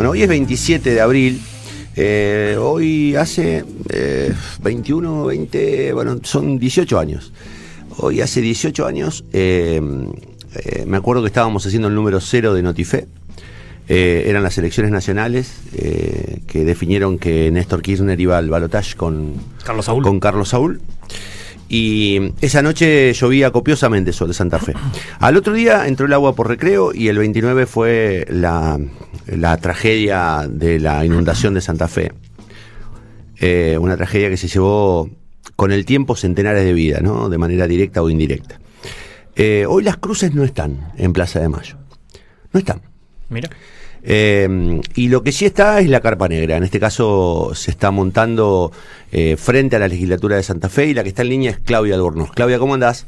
Bueno, hoy es 27 de abril. Eh, hoy hace 21, 20, bueno, son 18 años. Hoy hace 18 años, eh, eh, me acuerdo que estábamos haciendo el número cero de Notifé. eran las elecciones nacionales que definieron que Néstor Kirchner iba al balotaje con Carlos Saúl. Con Carlos Saúl. Y esa noche llovía copiosamente sobre Santa Fe. Al otro día entró el agua por recreo y el 29 fue la, tragedia de la inundación de Santa Fe. Eh, una tragedia que se llevó con el tiempo centenares de vidas, ¿no? De manera directa o indirecta. Eh, hoy las cruces no están en Plaza de Mayo. No están. Mira. Eh, y lo que sí está es la carpa negra. En este caso se está montando eh, frente a la legislatura de Santa Fe y la que está en línea es Claudia Adornos. Claudia, ¿cómo andás?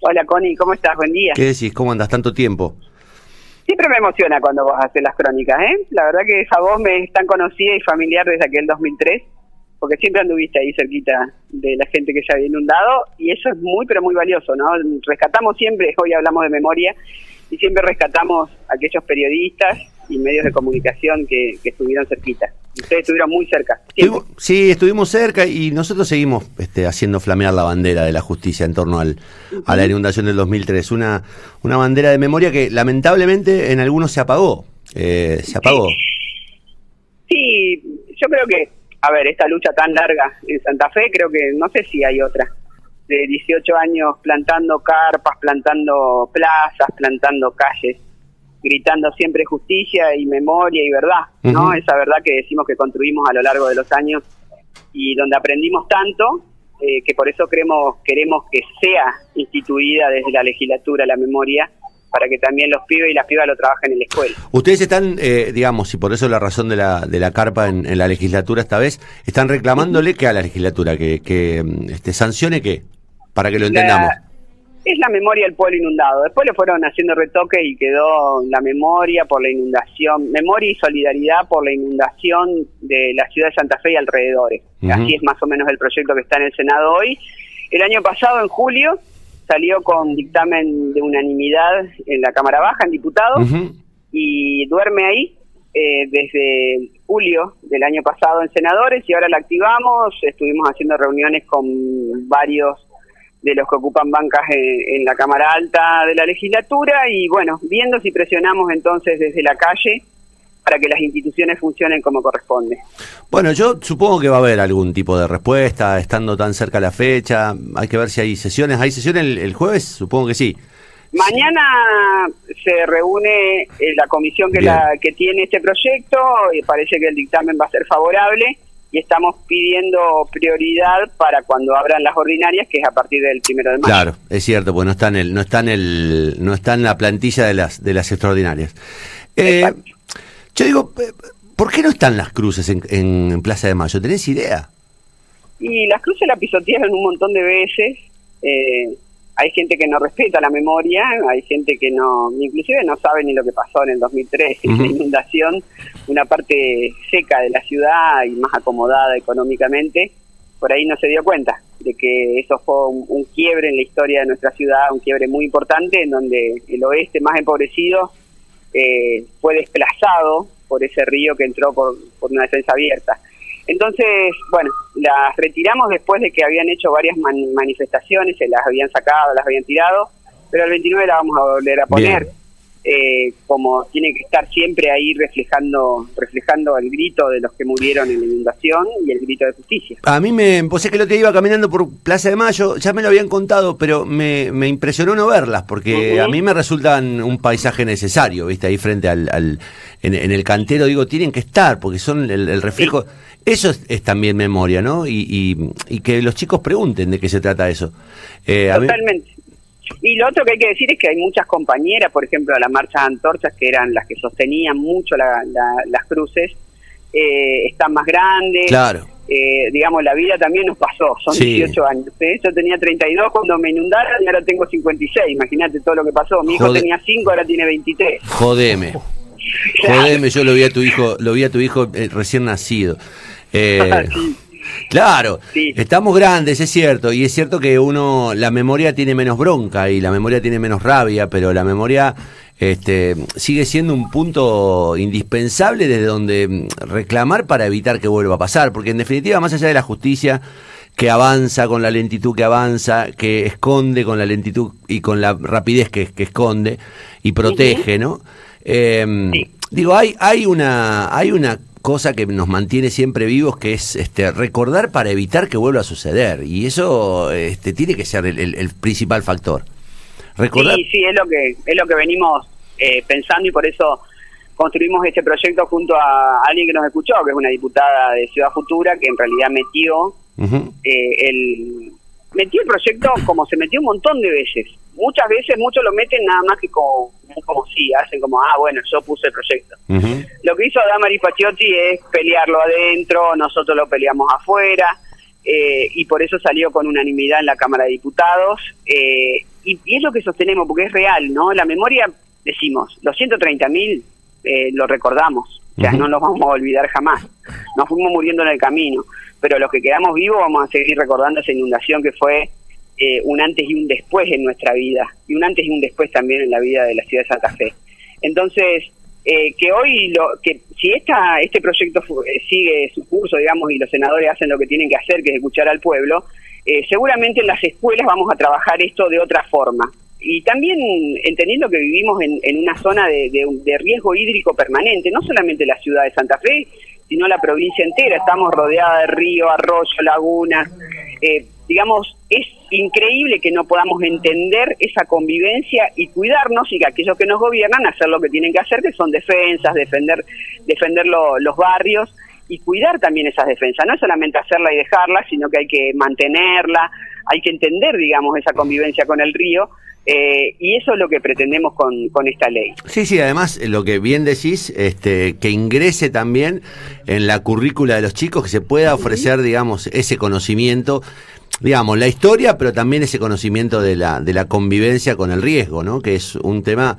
Hola Connie, ¿cómo estás? Buen día. ¿Qué decís? ¿Cómo andás? Tanto tiempo. Siempre me emociona cuando vos haces las crónicas, ¿eh? La verdad que esa voz me es tan conocida y familiar desde aquel 2003, porque siempre anduviste ahí cerquita de la gente que se había inundado y eso es muy, pero muy valioso, ¿no? Rescatamos siempre, hoy hablamos de memoria, y siempre rescatamos a aquellos periodistas y medios de comunicación que, estuvieron cerquita. Ustedes estuvieron muy cerca. sí, estuvimos cerca y nosotros seguimos este, haciendo flamear la bandera de la justicia en torno al, a la inundación del 2003. Una, una bandera de memoria que lamentablemente en algunos se apagó. Eh, se apagó. Sí, yo creo que, a ver, esta lucha tan larga en Santa Fe, creo que no sé si hay otra. De 18 años plantando carpas, plantando plazas, plantando calles gritando siempre justicia y memoria y verdad, ¿no? Esa verdad que decimos que construimos a lo largo de los años y donde aprendimos tanto eh, que por eso queremos, queremos que sea instituida desde la legislatura la memoria para que también los pibes y las pibas lo trabajen en la escuela. Ustedes están, eh, digamos, y por eso la razón de la, de la carpa en, la legislatura esta vez, están reclamándole que a la legislatura, que, que este, sancione qué, para que lo entendamos es la memoria del pueblo inundado. Después le fueron haciendo retoque y quedó la memoria por la inundación, memoria y solidaridad por la inundación de la ciudad de Santa Fe y alrededores. Así es más o menos el proyecto que está en el Senado hoy. El año pasado, en julio, salió con dictamen de unanimidad en la Cámara Baja, en diputados, y duerme ahí eh, desde julio del año pasado en senadores y ahora la activamos. Estuvimos haciendo reuniones con varios de los que ocupan bancas en, la Cámara Alta de la legislatura y bueno, viendo si presionamos entonces desde la calle para que las instituciones funcionen como corresponde. Bueno, yo supongo que va a haber algún tipo de respuesta, estando tan cerca la fecha, hay que ver si hay sesiones, ¿hay sesiones el, jueves? Supongo que sí. Mañana se reúne eh, la comisión que, la, que tiene este proyecto y parece que el dictamen va a ser favorable y estamos pidiendo prioridad para cuando abran las ordinarias, que es a partir del primero de mayo. Claro, es cierto, pues no está en el, no está en el, no está en la plantilla de las, de las extraordinarias. Eh, yo digo, eh, ¿por qué no están las cruces en, en, Plaza de Mayo? ¿Tenés idea? Y las cruces la pisotearon un montón de veces. Eh, hay gente que no respeta la memoria, hay gente que no, inclusive no sabe ni lo que pasó en el 2003, la inundación, una parte seca de la ciudad y más acomodada económicamente, por ahí no se dio cuenta de que eso fue un, quiebre en la historia de nuestra ciudad, un quiebre muy importante en donde el oeste más empobrecido eh, fue desplazado por ese río que entró por una defensa abierta. Entonces, bueno, las retiramos después de que habían hecho varias manifestaciones, se las habían sacado, las habían tirado, pero el 29 la vamos a volver a poner. Eh, como tiene que estar siempre ahí reflejando reflejando el grito de los que murieron en la inundación y el grito de justicia. A mí me, pues es que lo que iba caminando por Plaza de Mayo, ya me lo habían contado, pero me, me impresionó no verlas, porque a mí me resultan un paisaje necesario, viste, ahí frente al, al en, el cantero, digo, tienen que estar, porque son el, reflejo, eso es, también memoria, ¿no? Y, y, que los chicos pregunten de qué se trata eso. Eh, Totalmente. Y lo otro que hay que decir es que hay muchas compañeras, por ejemplo, las marchas antorchas, que eran las que sostenían mucho las cruces, eh, están más grandes. Claro. Eh, digamos, la vida también nos pasó, son 18 años. ¿eh? Yo tenía 32 cuando me inundaron y ahora tengo 56. Imagínate todo lo que pasó. Mi hijo tenía 5, ahora tiene 23. Jodeme. Jodeme, yo lo vi a tu hijo, lo vi a tu hijo recién nacido. Eh, Claro, estamos grandes, es cierto, y es cierto que uno, la memoria tiene menos bronca y la memoria tiene menos rabia, pero la memoria este, sigue siendo un punto indispensable desde donde mm, reclamar para evitar que vuelva a pasar, porque en definitiva, más allá de la justicia que avanza con la lentitud que avanza, que esconde con la lentitud y con la rapidez que, esconde y protege, ¿no? Em, digo, hay, hay, una, hay una cosa que nos mantiene siempre vivos, que es este, recordar para evitar que vuelva a suceder. Y eso este, tiene que ser el, principal factor. Recordar... Sí, sí, es lo que, es lo que venimos eh, pensando y por eso construimos este proyecto junto a alguien que nos escuchó, que es una diputada de Ciudad Futura, que en realidad metió eh, el metió el proyecto como se metió un montón de veces. Muchas veces muchos lo meten nada más que como, como si, hacen como, ah, bueno, yo puse el proyecto. Lo que hizo Damari Pachiotti es pelearlo adentro, nosotros lo peleamos afuera, eh, y por eso salió con unanimidad en la Cámara de Diputados. Eh, y, es lo que sostenemos, porque es real, ¿no? La memoria, decimos, los 130 mil eh, lo recordamos, o sea, no los vamos a olvidar jamás. Nos fuimos muriendo en el camino pero los que quedamos vivos vamos a seguir recordando esa inundación que fue eh, un antes y un después en nuestra vida, y un antes y un después también en la vida de la ciudad de Santa Fe. Entonces, eh, que hoy, lo, que si esta, este proyecto eh, sigue su curso, digamos, y los senadores hacen lo que tienen que hacer, que es escuchar al pueblo, seguramente en las escuelas vamos a trabajar esto de otra forma. Y también entendiendo que vivimos en, una zona de riesgo hídrico permanente, no solamente la ciudad de Santa Fe, sino la provincia entera. Estamos rodeada de río, arroyo, lagunas. Eh, digamos, es increíble que no podamos entender esa convivencia y cuidarnos y que aquellos que nos gobiernan hacer lo que tienen que hacer, que son defensas, defender, defender los barrios y cuidar también esas defensas. No solamente hacerla y dejarla, sino que hay que mantenerla, hay que entender, digamos, esa convivencia con el río eh, y eso es lo que pretendemos con, con, esta ley. Sí, sí, además eh, lo que bien decís, este, que ingrese también en la currícula de los chicos, que se pueda ofrecer, digamos, ese conocimiento, digamos, la historia, pero también ese conocimiento de la, de la convivencia con el riesgo, ¿no? Que es un tema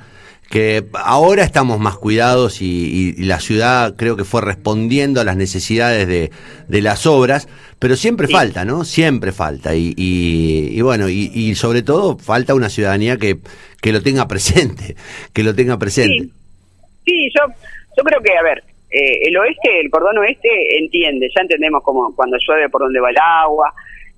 que ahora estamos más cuidados y, la ciudad creo que fue respondiendo a las necesidades de, de las obras, pero siempre falta, ¿no? Siempre falta. Y, y, bueno, y, sobre todo falta una ciudadanía que, que lo tenga presente, que lo tenga presente. Sí, yo, yo creo que, a ver, eh, el oeste, el cordón oeste entiende, ya entendemos como cuando llueve por dónde va el agua,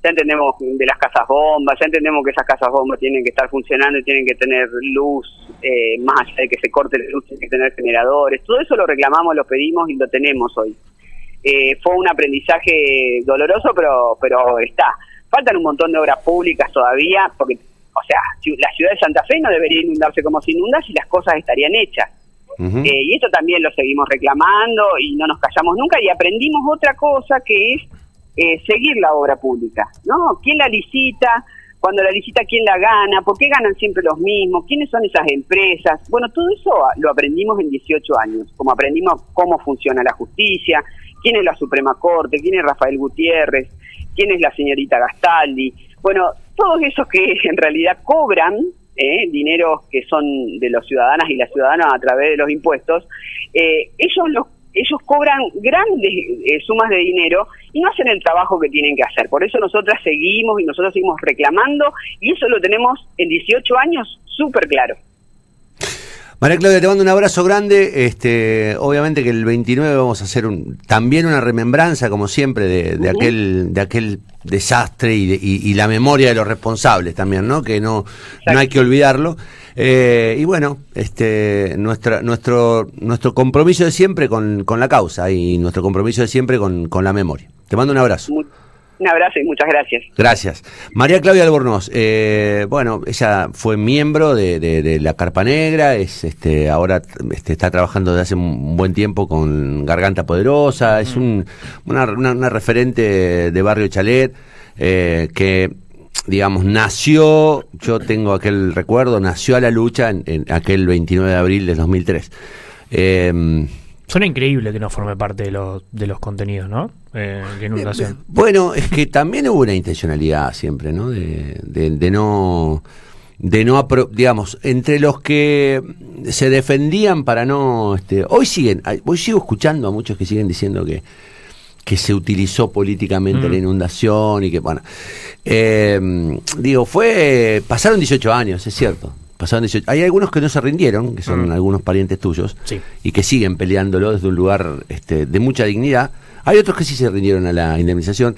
ya entendemos de las casas bombas, ya entendemos que esas casas bombas tienen que estar funcionando y tienen que tener luz, eh, más allá de que se corte la luz, tienen que tener generadores. Todo eso lo reclamamos, lo pedimos y lo tenemos hoy. Eh, fue un aprendizaje doloroso, pero, pero está. Faltan un montón de obras públicas todavía, porque, o sea, la ciudad de Santa Fe no debería inundarse como se inunda si las cosas estarían hechas. Eh, y esto también lo seguimos reclamando y no nos callamos nunca y aprendimos otra cosa que es eh, seguir la obra pública, ¿no? ¿Quién la licita? Cuando la licita, ¿quién la gana? ¿Por qué ganan siempre los mismos? ¿Quiénes son esas empresas? Bueno, todo eso lo aprendimos en 18 años, como aprendimos cómo funciona la justicia, quién es la Suprema Corte, quién es Rafael Gutiérrez, quién es la señorita Gastaldi. Bueno, todos esos que en realidad cobran eh, dinero que son de los ciudadanas y las ciudadanas a través de los impuestos, eh, ellos los ellos cobran grandes eh, sumas de dinero y no hacen el trabajo que tienen que hacer. Por eso nosotras seguimos y nosotros seguimos reclamando y eso lo tenemos en 18 años súper claro. María Claudia, te mando un abrazo grande. Este, obviamente que el 29 vamos a hacer un, también una remembranza, como siempre, de, aquel, de aquel desastre y, la memoria de los responsables también, ¿no? Que no, no hay que olvidarlo. Eh, y bueno, este, nuestra, nuestro, nuestro compromiso de siempre con, con la causa y nuestro compromiso de siempre con, con la memoria. Te mando un abrazo. Un abrazo y muchas gracias. Gracias. María Claudia Albornoz, eh, bueno, ella fue miembro de, la Carpa Negra, es este, ahora este, está trabajando desde hace un buen tiempo con Garganta Poderosa, es un, una, una, referente de Barrio Chalet, eh, que digamos, nació, yo tengo aquel recuerdo, nació a la lucha en, aquel 29 de abril de 2003. Eh, Suena increíble que no forme parte de, los de los contenidos, ¿no? Eh, inundación. Eh, bueno, es que también hubo una intencionalidad siempre, ¿no? De, de, no de no digamos entre los que se defendían para no este hoy siguen hoy sigo escuchando a muchos que siguen diciendo que que se utilizó políticamente la mm. inundación y que bueno eh, digo fue pasaron 18 años es cierto pasaban 18. Hay algunos que no se rindieron, que son algunos parientes tuyos, y que siguen peleándolo desde un lugar este, de mucha dignidad. Hay otros que sí se rindieron a la indemnización.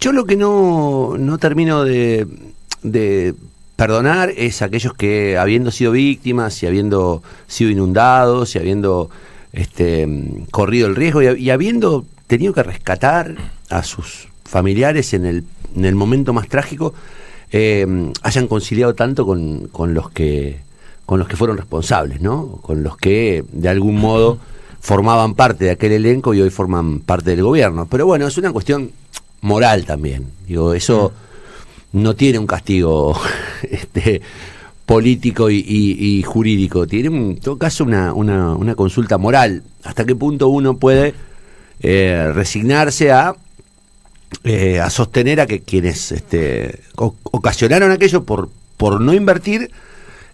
Yo lo que no, no termino de, de perdonar es aquellos que, habiendo sido víctimas y habiendo sido inundados y habiendo este, corrido el riesgo y, habiendo tenido que rescatar a sus familiares en el, en el momento más trágico, eh, hayan conciliado tanto con, con, los que con los que fueron responsables, ¿no? Con los que de algún modo formaban parte de aquel elenco y hoy forman parte del gobierno. Pero bueno, es una cuestión moral también. Digo, eso no tiene un castigo este, político y, jurídico, tiene en todo caso una, una, consulta moral. ¿Hasta qué punto uno puede eh, resignarse a, eh, a sostener a que quienes este, ocasionaron aquello por, por no invertir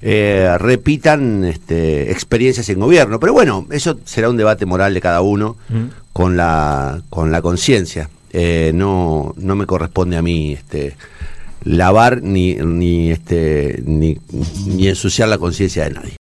eh, repitan este, experiencias en gobierno? Pero bueno, eso será un debate moral de cada uno mm. con la, con la conciencia. no, no me corresponde a mí este, lavar ni, ni, este, ni, ni ensuciar la conciencia de nadie.